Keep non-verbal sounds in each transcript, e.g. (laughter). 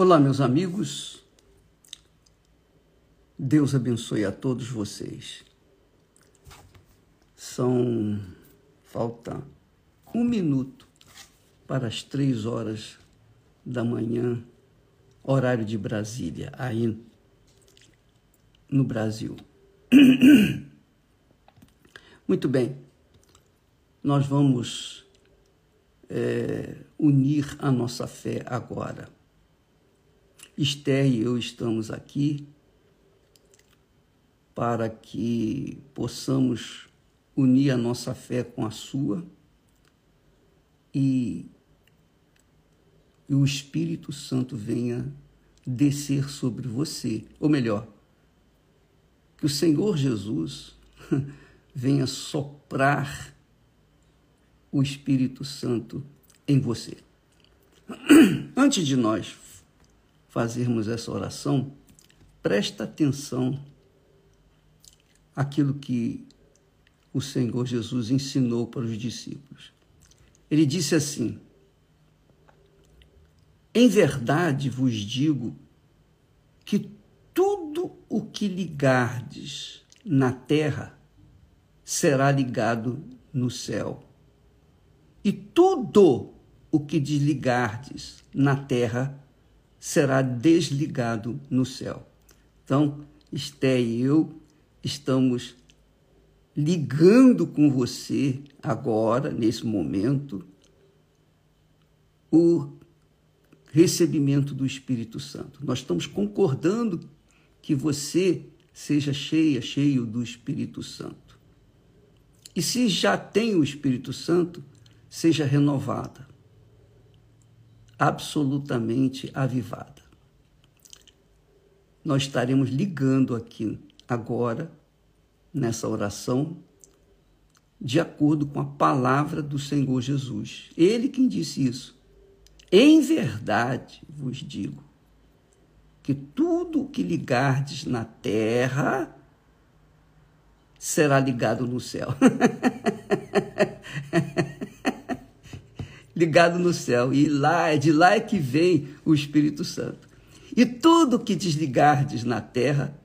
Olá, meus amigos. Deus abençoe a todos vocês. São. falta um minuto para as três horas da manhã, horário de Brasília, aí no Brasil. (coughs) Muito bem, nós vamos é, unir a nossa fé agora. Esther e eu estamos aqui para que possamos unir a nossa fé com a sua e, e o Espírito Santo venha descer sobre você, ou melhor, que o Senhor Jesus (laughs) venha soprar o Espírito Santo em você. (clears throat) Antes de nós fazermos essa oração, presta atenção aquilo que o Senhor Jesus ensinou para os discípulos. Ele disse assim: Em verdade vos digo que tudo o que ligardes na terra será ligado no céu. E tudo o que desligardes na terra será desligado no céu. Então, Esté e eu estamos ligando com você agora, nesse momento, o recebimento do Espírito Santo. Nós estamos concordando que você seja cheia, cheio do Espírito Santo. E se já tem o Espírito Santo, seja renovada, absolutamente avivada. Nós estaremos ligando aqui agora, nessa oração, de acordo com a palavra do Senhor Jesus. Ele quem disse isso. Em verdade vos digo que tudo o que ligardes na terra será ligado no céu. (laughs) ligado no céu. E lá, de lá é que vem o Espírito Santo. E tudo que desligardes na terra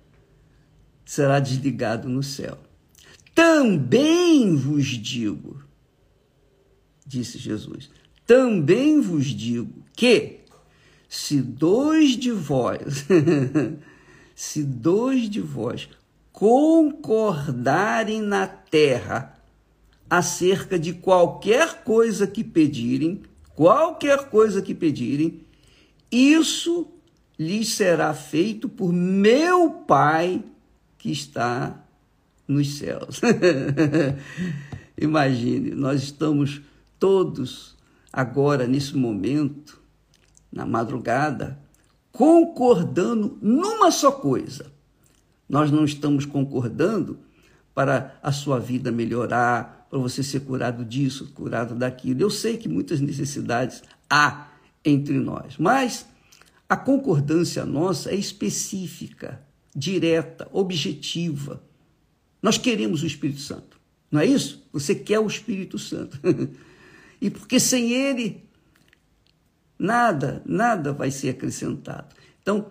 será desligado no céu. Também vos digo, disse Jesus, também vos digo que se dois de vós, (laughs) se dois de vós concordarem na terra acerca de qualquer coisa que pedirem, qualquer coisa que pedirem, isso lhes será feito por meu Pai que está nos céus. (laughs) Imagine, nós estamos todos agora, nesse momento, na madrugada, concordando numa só coisa. Nós não estamos concordando para a sua vida melhorar, para você ser curado disso, curado daquilo. Eu sei que muitas necessidades há entre nós, mas a concordância nossa é específica direta, objetiva. Nós queremos o Espírito Santo, não é isso? Você quer o Espírito Santo. (laughs) e porque sem ele, nada, nada vai ser acrescentado. Então,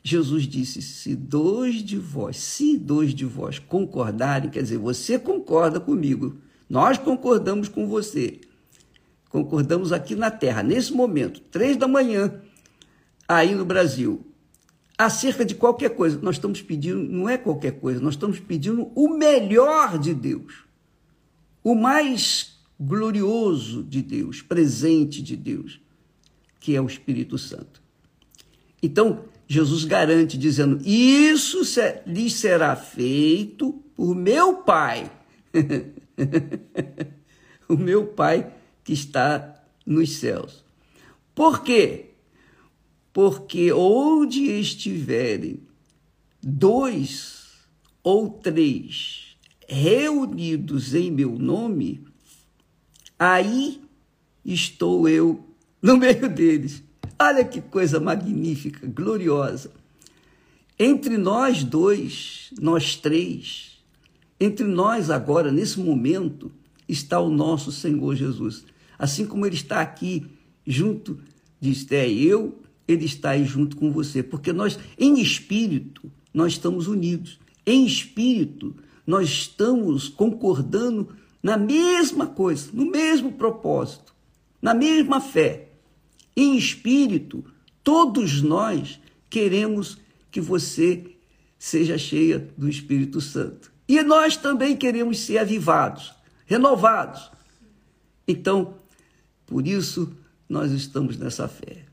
Jesus disse: se dois de vós, se dois de vós concordarem, quer dizer, você concorda comigo, nós concordamos com você. Concordamos aqui na Terra, nesse momento, três da manhã, aí no Brasil acerca de qualquer coisa. Nós estamos pedindo, não é qualquer coisa, nós estamos pedindo o melhor de Deus, o mais glorioso de Deus, presente de Deus, que é o Espírito Santo. Então, Jesus garante, dizendo: Isso lhes será feito por meu Pai. (laughs) (laughs) o meu Pai que está nos céus. Por quê? porque onde estiverem dois ou três reunidos em meu nome, aí estou eu no meio deles. Olha que coisa magnífica, gloriosa. Entre nós dois, nós três, entre nós agora, nesse momento, está o nosso Senhor Jesus. Assim como ele está aqui junto de Esté e eu, ele está aí junto com você, porque nós, em espírito, nós estamos unidos. Em espírito, nós estamos concordando na mesma coisa, no mesmo propósito, na mesma fé. Em espírito, todos nós queremos que você seja cheia do Espírito Santo. E nós também queremos ser avivados, renovados. Então, por isso, nós estamos nessa fé.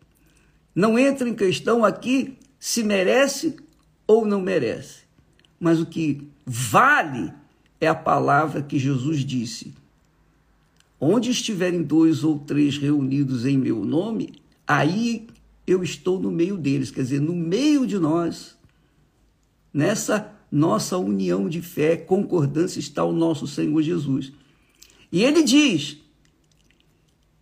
Não entra em questão aqui se merece ou não merece, mas o que vale é a palavra que Jesus disse: Onde estiverem dois ou três reunidos em meu nome, aí eu estou no meio deles, quer dizer, no meio de nós Nessa nossa união de fé, concordância está o nosso Senhor Jesus. E ele diz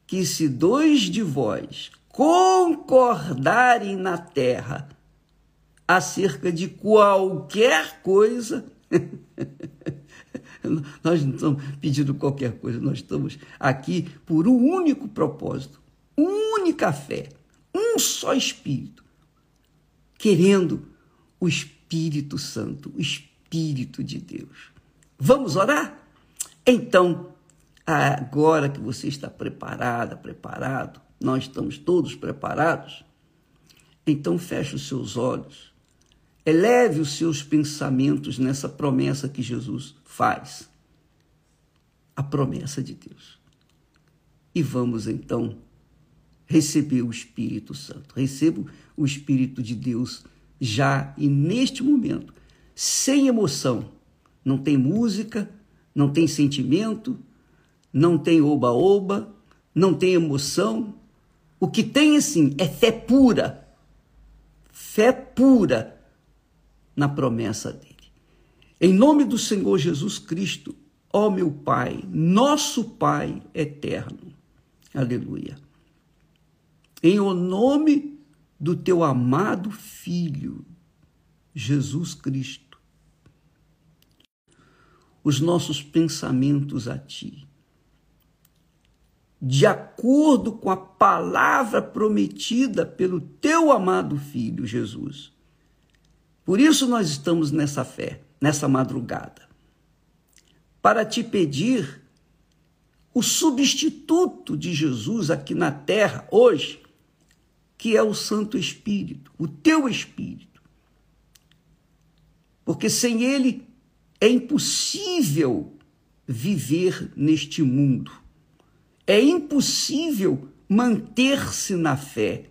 que se dois de vós concordarem na terra acerca de qualquer coisa, (laughs) nós não estamos pedindo qualquer coisa, nós estamos aqui por um único propósito, única fé, um só Espírito, querendo o Espírito Espírito Santo, o Espírito de Deus. Vamos orar? Então, agora que você está preparada, preparado, nós estamos todos preparados, então feche os seus olhos, eleve os seus pensamentos nessa promessa que Jesus faz. A promessa de Deus. E vamos então receber o Espírito Santo. Receba o Espírito de Deus já e neste momento, sem emoção. Não tem música, não tem sentimento, não tem oba-oba, não tem emoção. O que tem, assim, é fé pura. Fé pura na promessa dele. Em nome do Senhor Jesus Cristo, ó meu Pai, nosso Pai eterno. Aleluia. Em o nome do teu amado Filho, Jesus Cristo. Os nossos pensamentos a Ti, de acordo com a palavra prometida pelo teu amado Filho, Jesus. Por isso nós estamos nessa fé, nessa madrugada, para te pedir o substituto de Jesus aqui na terra hoje que é o Santo Espírito, o teu Espírito. Porque sem ele é impossível viver neste mundo. É impossível manter-se na fé.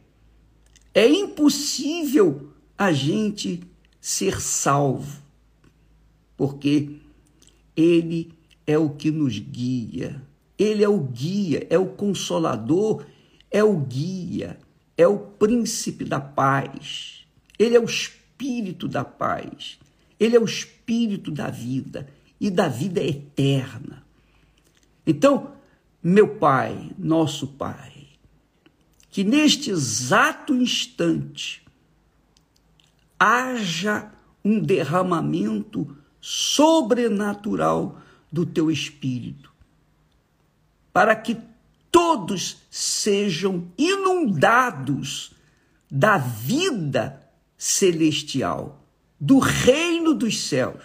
É impossível a gente ser salvo. Porque ele é o que nos guia. Ele é o guia, é o consolador, é o guia, é o príncipe da paz, ele é o espírito da paz, ele é o espírito da vida e da vida eterna. Então, meu Pai, nosso Pai, que neste exato instante haja um derramamento sobrenatural do teu espírito, para que todos sejam inundados da vida celestial, do reino dos céus,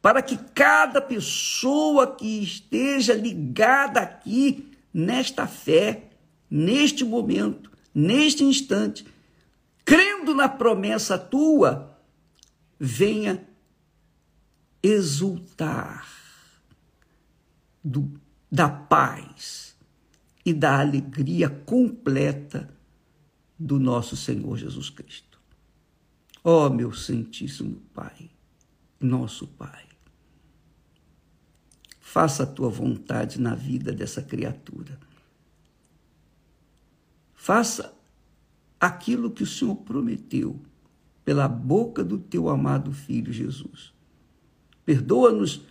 para que cada pessoa que esteja ligada aqui nesta fé, neste momento, neste instante, crendo na promessa tua, venha exultar do, da paz e da alegria completa do nosso Senhor Jesus Cristo. Ó oh, meu Santíssimo Pai, nosso Pai, faça a tua vontade na vida dessa criatura. Faça aquilo que o Senhor prometeu pela boca do teu amado Filho Jesus. Perdoa-nos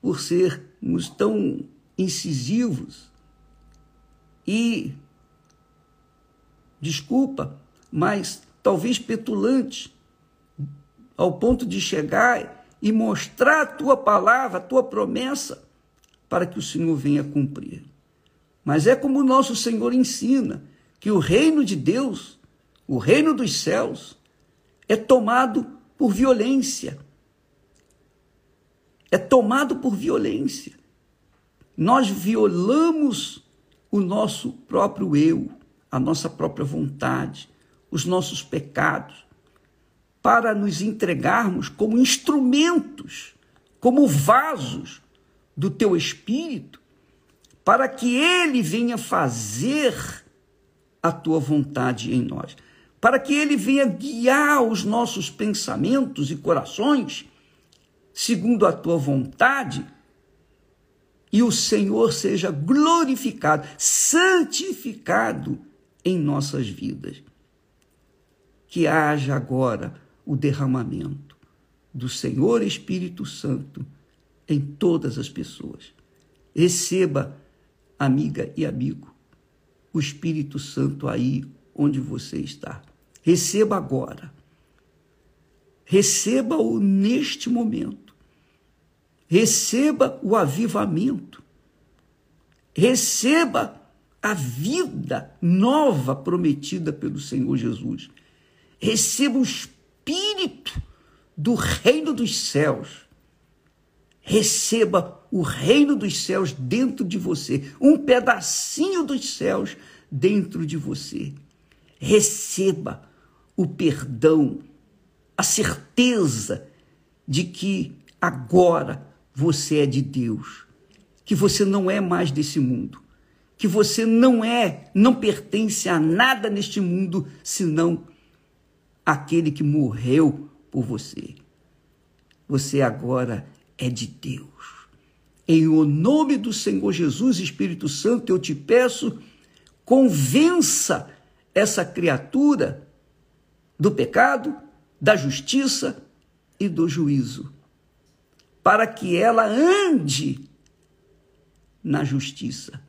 por sermos tão incisivos e, desculpa, mas talvez petulante, ao ponto de chegar e mostrar a tua palavra, a tua promessa, para que o Senhor venha cumprir. Mas é como o nosso Senhor ensina, que o reino de Deus o reino dos céus, é tomado por violência. É tomado por violência. Nós violamos o nosso próprio eu, a nossa própria vontade, os nossos pecados, para nos entregarmos como instrumentos, como vasos do teu espírito, para que ele venha fazer a tua vontade em nós, para que ele venha guiar os nossos pensamentos e corações segundo a tua vontade e o Senhor seja glorificado, santificado em nossas vidas. Que haja agora o derramamento do Senhor Espírito Santo em todas as pessoas. Receba, amiga e amigo, o Espírito Santo aí onde você está. Receba agora. Receba-o neste momento receba o avivamento, receba a vida nova prometida pelo Senhor Jesus, receba o espírito do reino dos céus, receba o reino dos céus dentro de você, um pedacinho dos céus dentro de você. Receba o perdão, a certeza de que agora você é de Deus, que você não é mais desse mundo, que você não é, não pertence a nada neste mundo senão aquele que morreu por você. Você agora é de Deus. Em o nome do Senhor Jesus, Espírito Santo, eu te peço, convença essa criatura do pecado, da justiça e do juízo para que ela ande na justiça,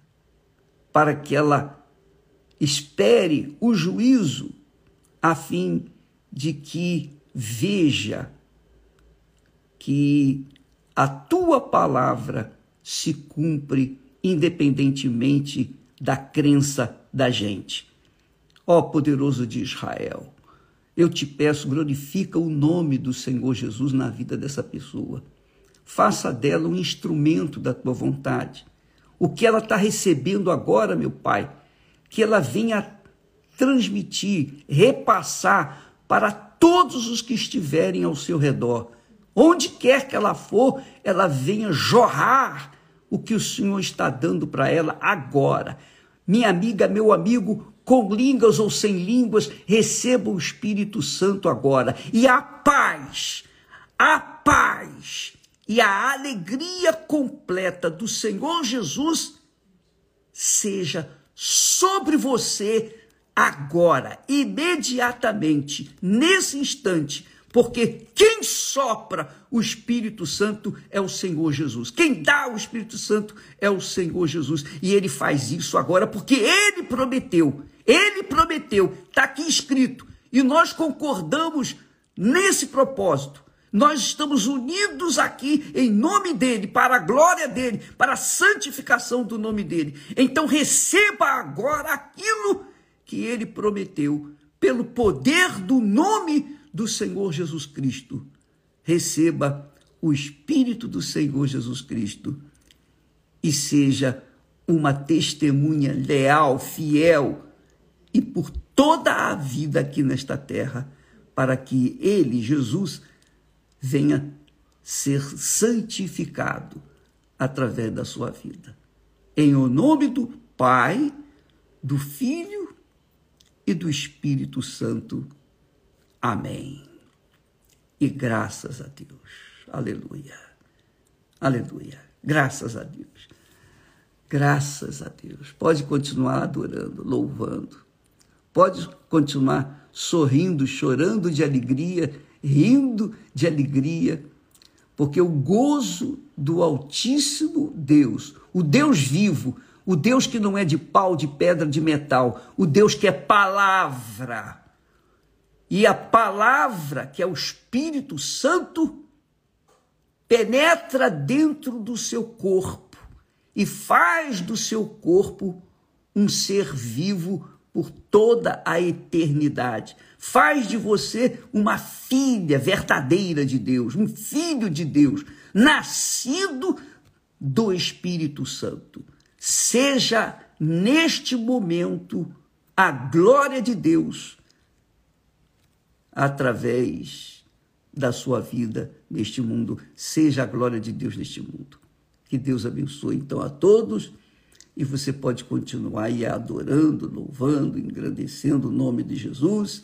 para que ela espere o juízo, a fim de que veja que a tua palavra se cumpre independentemente da crença da gente. Ó poderoso de Israel, eu te peço, glorifica o nome do Senhor Jesus na vida dessa pessoa faça dela um instrumento da tua vontade. O que ela está recebendo agora, meu Pai, que ela venha transmitir, repassar para todos os que estiverem ao seu redor. Onde quer que ela for, ela venha jorrar o que o Senhor está dando para ela agora. Minha amiga, meu amigo, com línguas ou sem línguas, receba o Espírito Santo agora. E a paz, a paz e a alegria completa do Senhor Jesus seja sobre você agora, imediatamente, nesse instante, porque quem sopra o Espírito Santo é o Senhor Jesus. Quem dá o Espírito Santo é o Senhor Jesus. E ele faz isso agora porque ele prometeu. Ele prometeu, está aqui escrito. E nós concordamos nesse propósito. Nós estamos unidos aqui em nome dele, para a glória dele, para a santificação do nome dele. Então receba agora aquilo que ele prometeu, pelo poder do nome do Senhor Jesus Cristo. Receba o Espírito do Senhor Jesus Cristo e seja uma testemunha leal, fiel e por toda a vida aqui nesta terra, para que ele, Jesus, venha ser santificado através da sua vida. Em o nome do Pai, do Filho e do Espírito Santo. Amém. E graças a Deus. Aleluia. Aleluia. Graças a Deus. Graças a Deus. Pode continuar adorando, louvando. Pode continuar sorrindo, chorando de alegria rindo de alegria, porque o gozo do Altíssimo Deus, o Deus vivo, o Deus que não é de pau, de pedra, de metal, o Deus que é palavra. E a palavra, que é o Espírito Santo, penetra dentro do seu corpo e faz do seu corpo um ser vivo por toda a eternidade. Faz de você uma filha verdadeira de Deus, um filho de Deus, nascido do Espírito Santo. Seja neste momento a glória de Deus através da sua vida neste mundo. Seja a glória de Deus neste mundo. Que Deus abençoe então a todos e você pode continuar aí adorando, louvando, engrandecendo o nome de Jesus.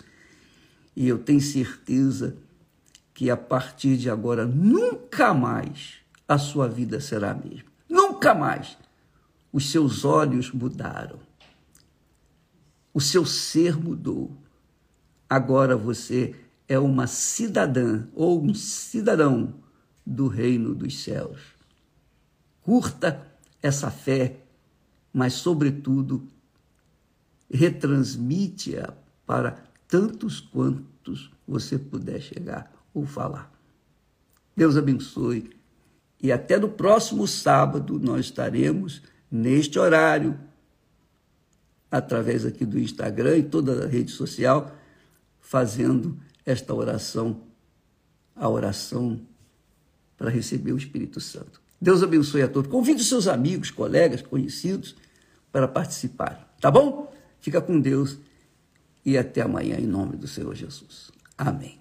E eu tenho certeza que a partir de agora nunca mais a sua vida será a mesma. Nunca mais. Os seus olhos mudaram. O seu ser mudou. Agora você é uma cidadã ou um cidadão do reino dos céus. Curta essa fé mas, sobretudo, retransmite-a para tantos quantos você puder chegar ou falar. Deus abençoe. E até no próximo sábado nós estaremos neste horário, através aqui do Instagram e toda a rede social, fazendo esta oração, a oração para receber o Espírito Santo. Deus abençoe a todos. Convide os seus amigos, colegas, conhecidos para participar. Tá bom? Fica com Deus e até amanhã em nome do Senhor Jesus. Amém.